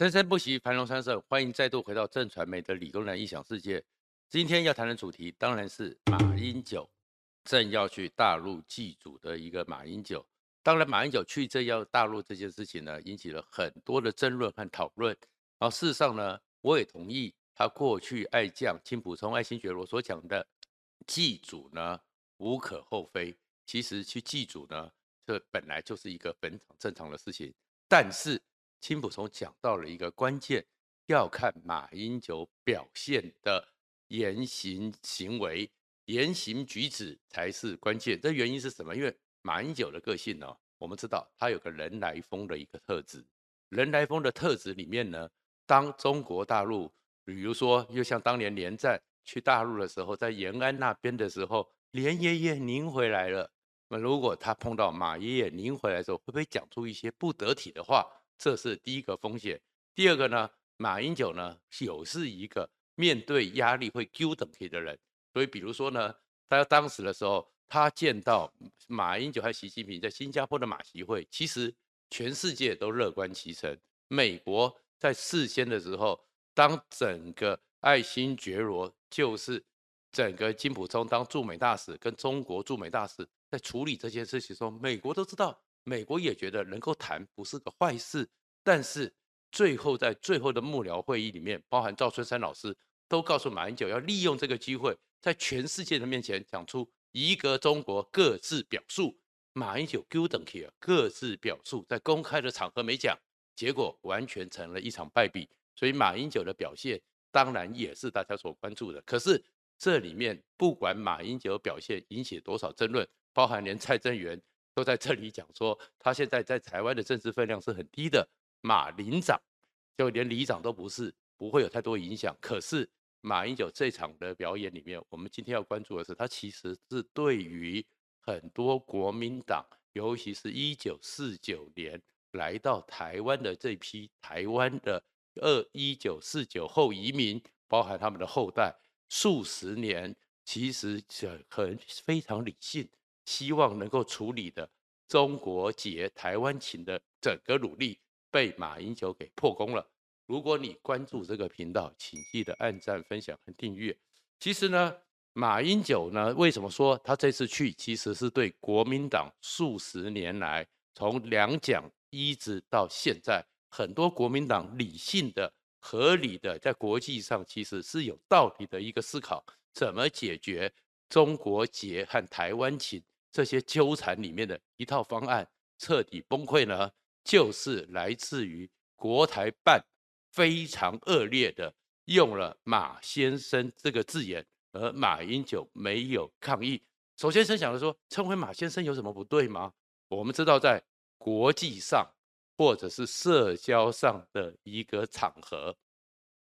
生生不息，繁荣昌盛。欢迎再度回到正传媒的理工男异想世界。今天要谈的主题当然是马英九正要去大陆祭祖的一个马英九。当然，马英九去正要大陆这件事情呢，引起了很多的争论和讨论。然后事实上呢，我也同意他过去爱将金溥聪、爱新觉罗所讲的祭祖呢，无可厚非。其实去祭祖呢，这本来就是一个本常正常的事情。但是金溥聪讲到了一个关键，要看马英九表现的。言行行为、言行举止才是关键。这原因是什么？因为马英九的个性呢，我们知道他有个人来疯的一个特质。人来疯的特质里面呢，当中国大陆，比如说又像当年连战去大陆的时候，在延安那边的时候，连爷爷您回来了。那如果他碰到马爷爷您回来的时候，会不会讲出一些不得体的话？这是第一个风险。第二个呢，马英九呢，有是一个。面对压力会 Q 等级的人，所以比如说呢，他当时的时候，他见到马英九和习近平在新加坡的马习会，其实全世界都乐观其成。美国在事先的时候，当整个爱新觉罗就是整个金溥聪当驻美大使，跟中国驻美大使在处理这件事情的时候，美国都知道，美国也觉得能够谈不是个坏事，但是最后在最后的幕僚会议里面，包含赵春山老师。都告诉马英九要利用这个机会，在全世界的面前讲出一个中国各自表述。马英九丢等去各自表述，在公开的场合没讲，结果完全成了一场败笔。所以马英九的表现当然也是大家所关注的。可是这里面不管马英九表现引起多少争论，包含连蔡正元都在这里讲说，他现在在台湾的政治分量是很低的。马林长就连里长都不是，不会有太多影响。可是。马英九这场的表演里面，我们今天要关注的是，他其实是对于很多国民党，尤其是一九四九年来到台湾的这批台湾的二一九四九后移民，包含他们的后代，数十年其实是很非常理性，希望能够处理的中国结台湾情的整个努力，被马英九给破功了。如果你关注这个频道，请记得按赞、分享和订阅。其实呢，马英九呢，为什么说他这次去，其实是对国民党数十年来从两蒋一直到现在，很多国民党理性的、合理的，在国际上其实是有道理的一个思考，怎么解决中国结和台湾情这些纠缠里面的一套方案彻底崩溃呢？就是来自于国台办。非常恶劣的用了“马先生”这个字眼，而马英九没有抗议。首先，先想着说，称为马先生有什么不对吗？我们知道，在国际上或者是社交上的一个场合，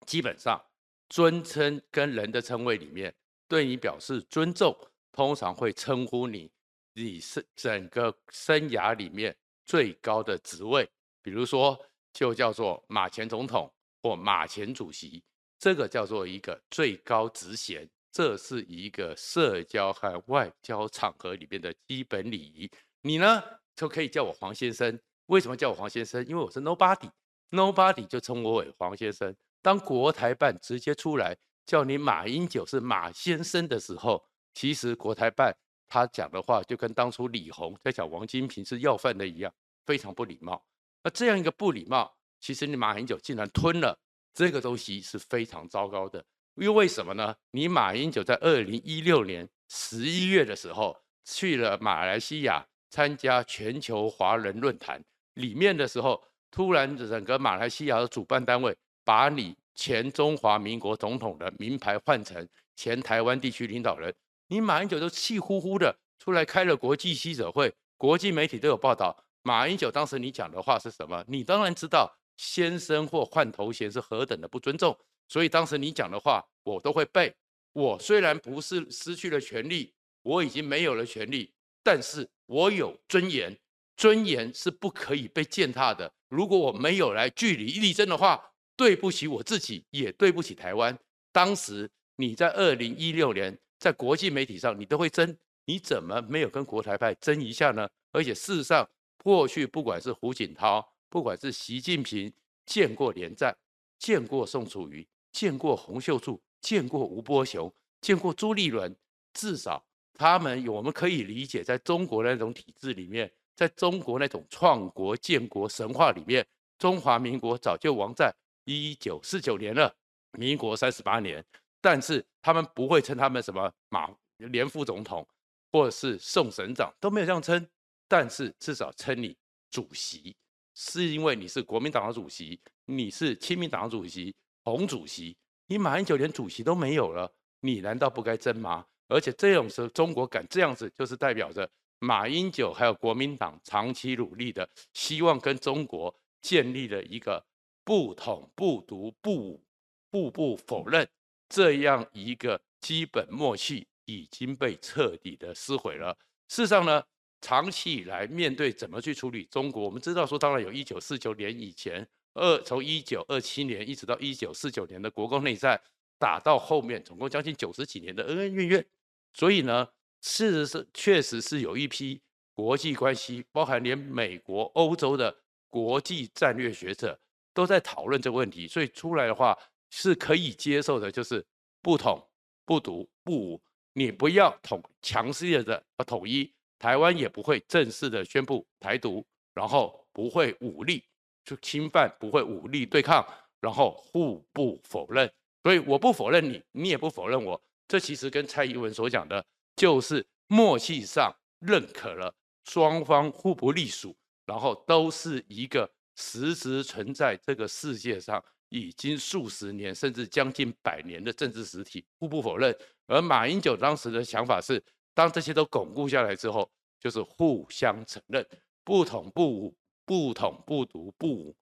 基本上尊称跟人的称谓里面，对你表示尊重，通常会称呼你，你是整个生涯里面最高的职位，比如说就叫做马前总统。或马前主席，这个叫做一个最高职衔，这是一个社交和外交场合里面的基本礼仪。你呢，就可以叫我黄先生。为什么叫我黄先生？因为我是 nobody，nobody 就称我为黄先生。当国台办直接出来叫你马英九是马先生的时候，其实国台办他讲的话就跟当初李红在讲王金平是要饭的一样，非常不礼貌。那这样一个不礼貌。其实你马英九竟然吞了这个东西是非常糟糕的，因为为什么呢？你马英九在二零一六年十一月的时候去了马来西亚参加全球华人论坛，里面的时候，突然整个马来西亚的主办单位把你前中华民国总统的名牌换成前台湾地区领导人，你马英九都气呼呼的出来开了国际记者会，国际媒体都有报道。马英九当时你讲的话是什么？你当然知道。先生或换头衔是何等的不尊重，所以当时你讲的话我都会背。我虽然不是失去了权利，我已经没有了权利，但是我有尊严，尊严是不可以被践踏的。如果我没有来据理力争的话，对不起我自己，也对不起台湾。当时你在二零一六年在国际媒体上你都会争，你怎么没有跟国台派争一下呢？而且事实上，过去不管是胡锦涛。不管是习近平见过连战，见过宋楚瑜，见过洪秀柱，见过吴伯雄，见过朱立伦，至少他们我们可以理解，在中国那种体制里面，在中国那种创国建国神话里面，中华民国早就亡在一九四九年了，民国三十八年。但是他们不会称他们什么马连副总统，或者是宋省长，都没有这样称。但是至少称你主席，是因为你是国民党的主席，你是亲民党的主席，洪主席。你马英九连主席都没有了，你难道不该争吗？而且这种时候，中国敢这样子，就是代表着马英九还有国民党长期努力的，希望跟中国建立了一个不统不独不武，互不否认。这样一个基本默契已经被彻底的撕毁了。事实上呢，长期以来面对怎么去处理中国，我们知道说，当然有一九四九年以前，二从一九二七年一直到一九四九年的国共内战，打到后面总共将近九十几年的恩恩怨怨。所以呢，事实是确实是有一批国际关系，包含连美国、欧洲的国际战略学者都在讨论这个问题。所以出来的话。是可以接受的，就是不统、不独、不武，你不要统强势的要统一，台湾也不会正式的宣布台独，然后不会武力去侵犯，不会武力对抗，然后互不否认。所以我不否认你，你也不否认我。这其实跟蔡英文所讲的，就是默契上认可了双方互不隶属，然后都是一个实质存在这个世界上。已经数十年甚至将近百年的政治实体，互不否认。而马英九当时的想法是，当这些都巩固下来之后，就是互相承认，不统不武，不统不独不武，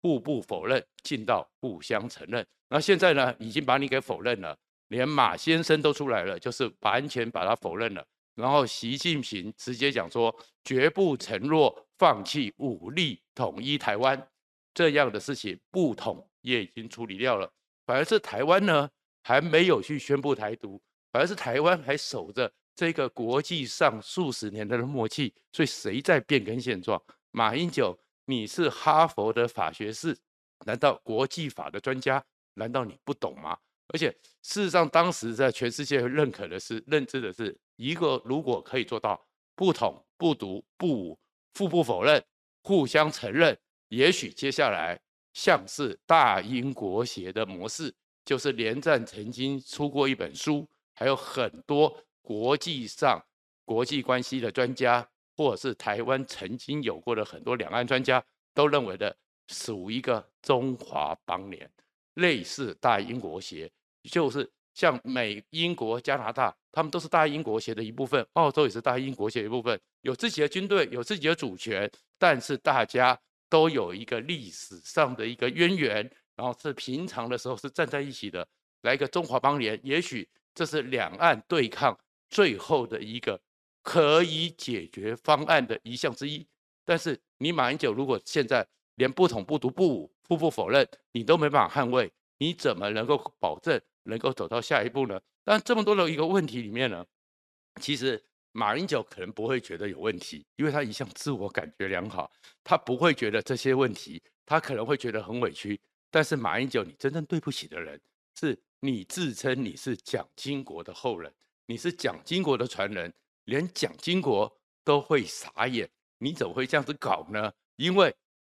互不否认，进到互相承认。那现在呢，已经把你给否认了，连马先生都出来了，就是完全把他否认了。然后习近平直接讲说，绝不承诺放弃武力统一台湾。这样的事情不统也已经处理掉了，反而是台湾呢还没有去宣布台独，反而是台湾还守着这个国际上数十年的默契，所以谁在变更现状？马英九，你是哈佛的法学士，难道国际法的专家？难道你不懂吗？而且事实上，当时在全世界认可的是、认知的是一个，如果可以做到不统、不独、不武、互不否认、互相承认。也许接下来像是大英国协的模式，就是连战曾经出过一本书，还有很多国际上国际关系的专家，或者是台湾曾经有过的很多两岸专家，都认为的属一个中华邦联，类似大英国协，就是像美、英国、加拿大，他们都是大英国协的一部分，澳洲也是大英国协一部分，有自己的军队，有自己的主权，但是大家。都有一个历史上的一个渊源，然后是平常的时候是站在一起的，来一个中华邦联，也许这是两岸对抗最后的一个可以解决方案的一项之一。但是你马英九如果现在连不统不独不武互不否认，你都没办法捍卫，你怎么能够保证能够走到下一步呢？但这么多的一个问题里面呢，其实。马英九可能不会觉得有问题，因为他一向自我感觉良好，他不会觉得这些问题，他可能会觉得很委屈。但是马英九，你真正对不起的人，是你自称你是蒋经国的后人，你是蒋经国的传人，连蒋经国都会傻眼，你怎么会这样子搞呢？因为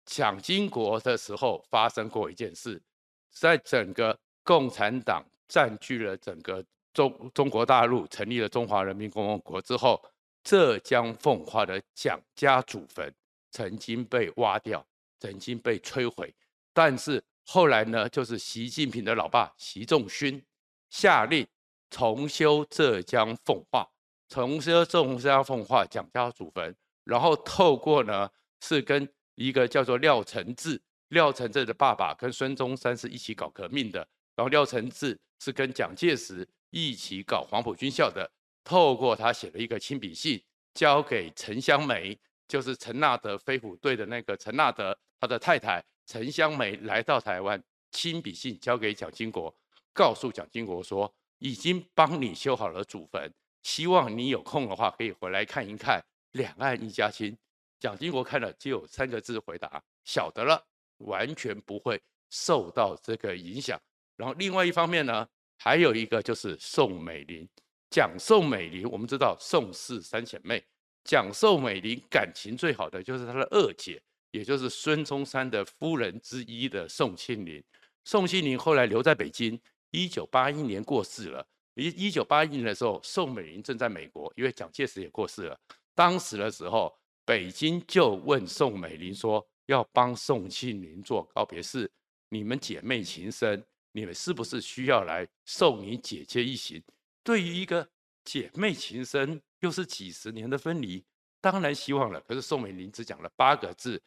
蒋经国的时候发生过一件事，在整个共产党占据了整个。中中国大陆成立了中华人民共和国之后，浙江奉化的蒋家祖坟曾经被挖掉，曾经被摧毁。但是后来呢，就是习近平的老爸习仲勋下令重修浙江奉化，重修浙江奉化蒋家祖坟，然后透过呢是跟一个叫做廖承志，廖承志的爸爸跟孙中山是一起搞革命的，然后廖承志是跟蒋介石。一起搞黄埔军校的，透过他写了一个亲笔信，交给陈香梅，就是陈纳德飞虎队的那个陈纳德，他的太太陈香梅来到台湾，亲笔信交给蒋经国，告诉蒋经国说，已经帮你修好了祖坟，希望你有空的话可以回来看一看，两岸一家亲。蒋经国看了只有三个字回答：晓得了。完全不会受到这个影响。然后另外一方面呢，还有一个就是宋美龄。讲宋美龄，我们知道宋氏三姐妹，讲宋美龄感情最好的就是她的二姐，也就是孙中山的夫人之一的宋庆龄。宋庆龄后来留在北京，一九八一年过世了。一一九八一年的时候，宋美龄正在美国，因为蒋介石也过世了。当时的时候，北京就问宋美龄说，要帮宋庆龄做告别式，你们姐妹情深，你们是不是需要来送你姐姐一行？对于一个姐妹情深，又是几十年的分离，当然希望了。可是宋美龄只讲了八个字：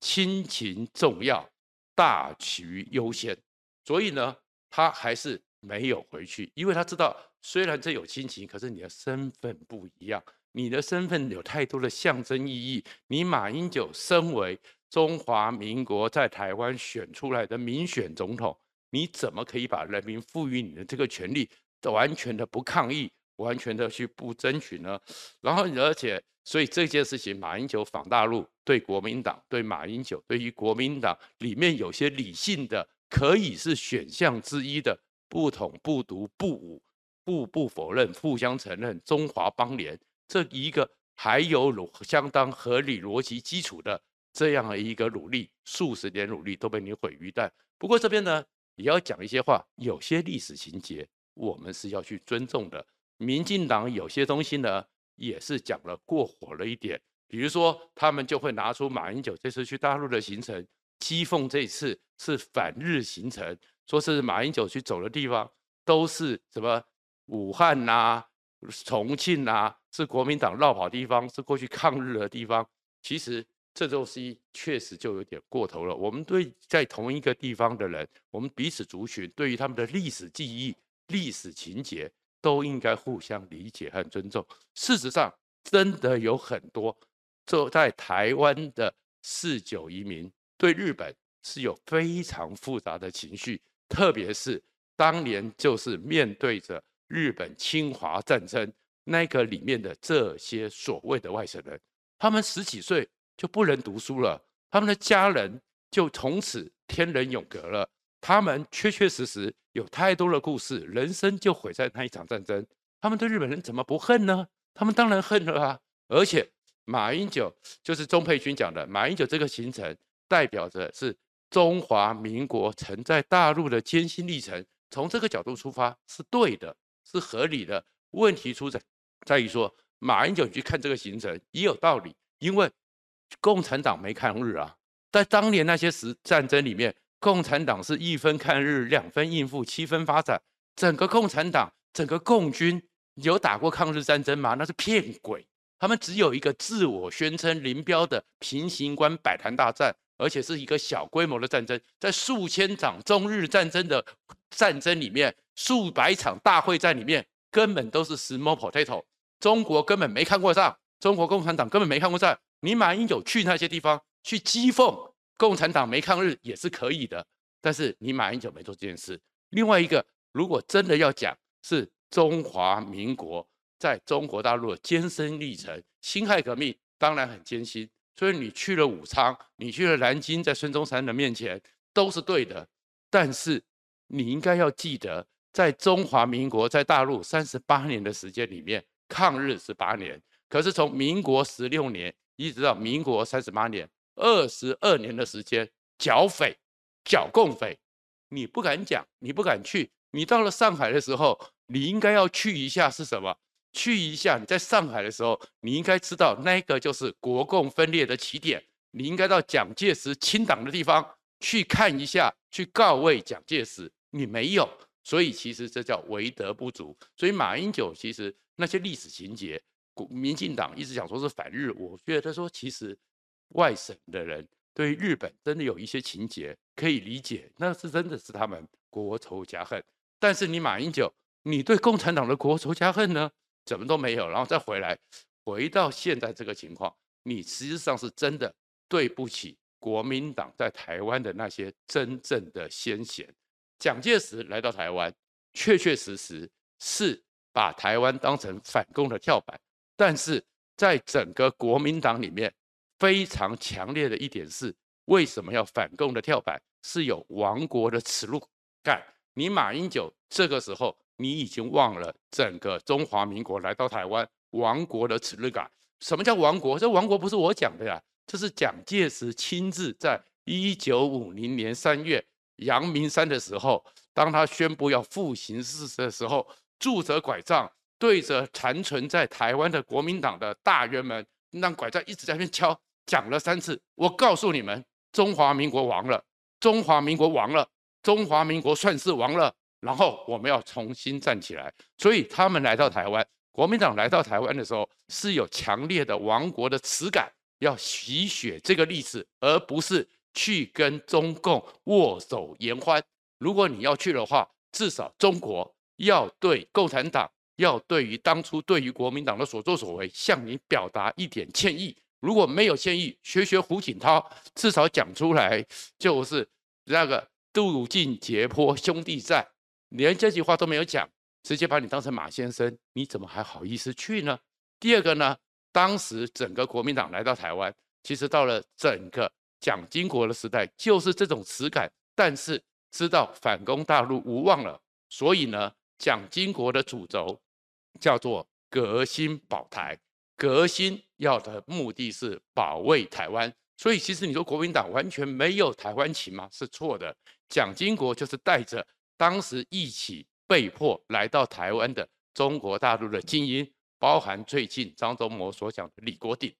亲情重要。大局优先，所以呢，他还是没有回去，因为他知道，虽然这有亲情，可是你的身份不一样，你的身份有太多的象征意义。你马英九身为中华民国在台湾选出来的民选总统，你怎么可以把人民赋予你的这个权利，完全的不抗议，完全的去不争取呢？然后，而且。所以这件事情，马英九访大陆，对国民党、对马英九，对于国民党里面有些理性的，可以是选项之一的，不统、不独、不武、不不否认、互相承认中华邦联这一个还有相当合理逻辑基础的这样的一个努力，数十年努力都被你毁于一旦。不过这边呢，也要讲一些话，有些历史情节我们是要去尊重的。民进党有些东西呢。也是讲了过火了一点，比如说他们就会拿出马英九这次去大陆的行程，讥讽这次是反日行程，说是马英九去走的地方都是什么武汉呐、重庆呐、是国民党绕跑地方，是过去抗日的地方。其实这东西确实就有点过头了。我们对在同一个地方的人，我们彼此族群对于他们的历史记忆、历史情节。都应该互相理解和尊重。事实上，真的有很多坐在台湾的四九移民对日本是有非常复杂的情绪，特别是当年就是面对着日本侵华战争那个里面的这些所谓的外省人，他们十几岁就不能读书了，他们的家人就从此天人永隔了。他们确确实实有太多的故事，人生就毁在那一场战争。他们对日本人怎么不恨呢？他们当然恨了啊！而且马英九就是钟沛君讲的，马英九这个行程代表着是中华民国曾在大陆的艰辛历程。从这个角度出发是对的，是合理的。问题出在在于说，马英九去看这个行程也有道理，因为共产党没抗日啊，在当年那些时战争里面。共产党是一分抗日，两分应付，七分发展。整个共产党，整个共军有打过抗日战争吗？那是骗鬼。他们只有一个自我宣称林彪的平型关百团大战，而且是一个小规模的战争。在数千场中日战争的战争里面，数百场大会战里面，根本都是 small potato。中国根本没看过仗，中国共产党根本没看过仗。你马英九去那些地方去讥讽。共产党没抗日也是可以的，但是你马英九没做这件事。另外一个，如果真的要讲是中华民国在中国大陆的艰辛历程，辛亥革命当然很艰辛，所以你去了武昌，你去了南京，在孙中山的面前都是对的。但是你应该要记得，在中华民国在大陆三十八年的时间里面，抗日是八年，可是从民国十六年一直到民国三十八年。二十二年的时间，剿匪、剿共匪，你不敢讲，你不敢去。你到了上海的时候，你应该要去一下是什么？去一下。你在上海的时候，你应该知道那个就是国共分裂的起点。你应该到蒋介石清党的地方去看一下，去告慰蒋介石。你没有，所以其实这叫为德不足。所以马英九其实那些历史情节，民进党一直讲说是反日，我觉得说其实。外省的人对日本真的有一些情结可以理解，那是真的是他们国仇家恨。但是你马英九，你对共产党的国仇家恨呢，怎么都没有，然后再回来，回到现在这个情况，你实际上是真的对不起国民党在台湾的那些真正的先贤。蒋介石来到台湾，确确实实是把台湾当成反攻的跳板，但是在整个国民党里面。非常强烈的一点是，为什么要反共的跳板？是有亡国的耻辱感。你马英九这个时候，你已经忘了整个中华民国来到台湾亡国的耻辱感。什么叫亡国？这亡国不是我讲的呀，这是蒋介石亲自在一九五零年三月阳明山的时候，当他宣布要复行视事的时候，拄着拐杖对着残存在台湾的国民党的大员们，让拐杖一直在那边敲，讲了三次。我告诉你们，中华民国亡了，中华民国亡了，中华民国算是亡了。然后我们要重新站起来。所以他们来到台湾。国民党来到台湾的时候，是有强烈的亡国的耻感，要洗雪这个历史，而不是去跟中共握手言欢。如果你要去的话，至少中国要对共产党，要对于当初对于国民党的所作所为，向你表达一点歉意。如果没有歉意，学学胡锦涛，至少讲出来就是那个渡尽劫波兄弟在，连这句话都没有讲。直接把你当成马先生，你怎么还好意思去呢？第二个呢，当时整个国民党来到台湾，其实到了整个蒋经国的时代，就是这种耻感。但是知道反攻大陆无望了，所以呢，蒋经国的主轴叫做革新保台，革新要的目的是保卫台湾。所以其实你说国民党完全没有台湾情吗？是错的。蒋经国就是带着当时一起。被迫来到台湾的中国大陆的精英，包含最近张忠谋所讲的李国鼎，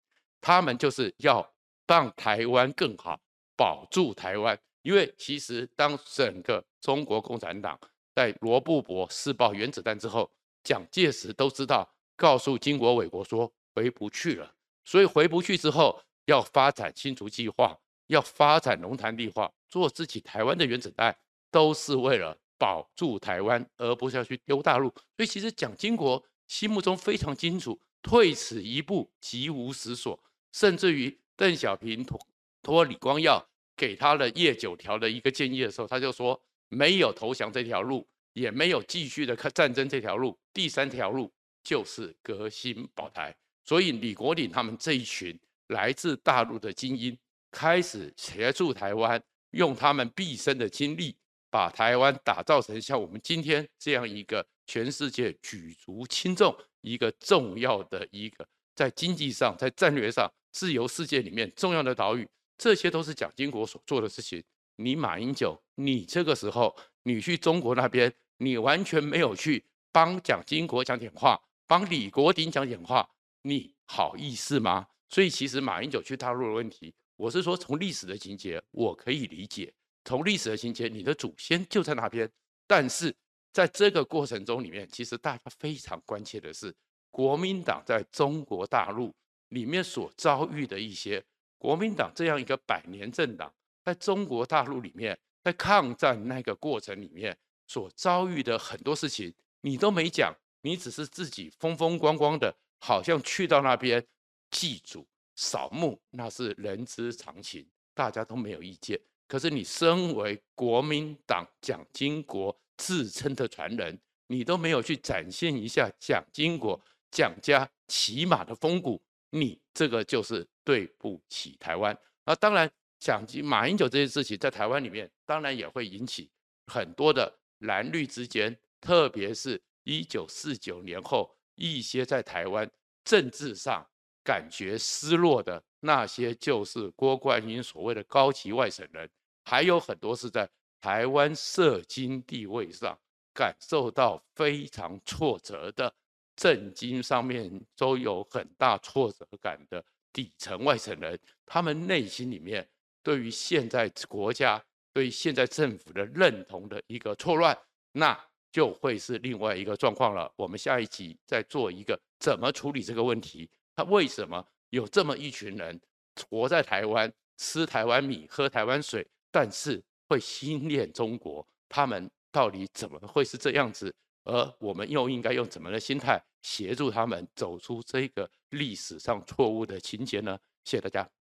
他们就是要让台湾更好，保住台湾。因为其实当整个中国共产党在罗布泊试爆原子弹之后，蒋介石都知道，告诉经国纬国说回不去了，所以回不去之后要发展新竹计划，要发展龙潭计划，做自己台湾的原子弹，都是为了。保住台湾，而不是要去丢大陆。所以其实蒋经国心目中非常清楚，退此一步，即无实所。甚至于邓小平托托李光耀给他的叶九条的一个建议的时候，他就说：没有投降这条路，也没有继续的看战争这条路，第三条路就是革新保台。所以李国鼎他们这一群来自大陆的精英，开始协助台湾，用他们毕生的精力。把台湾打造成像我们今天这样一个全世界举足轻重、一个重要的一个在经济上、在战略上自由世界里面重要的岛屿，这些都是蒋经国所做的事情。你马英九，你这个时候你去中国那边，你完全没有去帮蒋经国讲点话，帮李国鼎讲点话，你好意思吗？所以其实马英九去大陆的问题，我是说从历史的情节，我可以理解。从历史的情节，你的祖先就在那边。但是在这个过程中里面，其实大家非常关切的是，国民党在中国大陆里面所遭遇的一些，国民党这样一个百年政党，在中国大陆里面，在抗战那个过程里面所遭遇的很多事情，你都没讲，你只是自己风风光光的，好像去到那边祭祖扫墓，那是人之常情，大家都没有意见。可是你身为国民党蒋经国自称的传人，你都没有去展现一下蒋经国蒋家起码的风骨，你这个就是对不起台湾。那当然，蒋经马英九这些事情在台湾里面，当然也会引起很多的蓝绿之间，特别是一九四九年后一些在台湾政治上感觉失落的那些，就是郭冠英所谓的高级外省人。还有很多是在台湾社经地位上感受到非常挫折的，政经上面都有很大挫折感的底层外省人，他们内心里面对于现在国家、对现在政府的认同的一个错乱，那就会是另外一个状况了。我们下一集再做一个怎么处理这个问题。他为什么有这么一群人活在台湾，吃台湾米，喝台湾水？但是会心恋中国，他们到底怎么会是这样子？而我们又应该用怎么的心态协助他们走出这个历史上错误的情节呢？谢谢大家。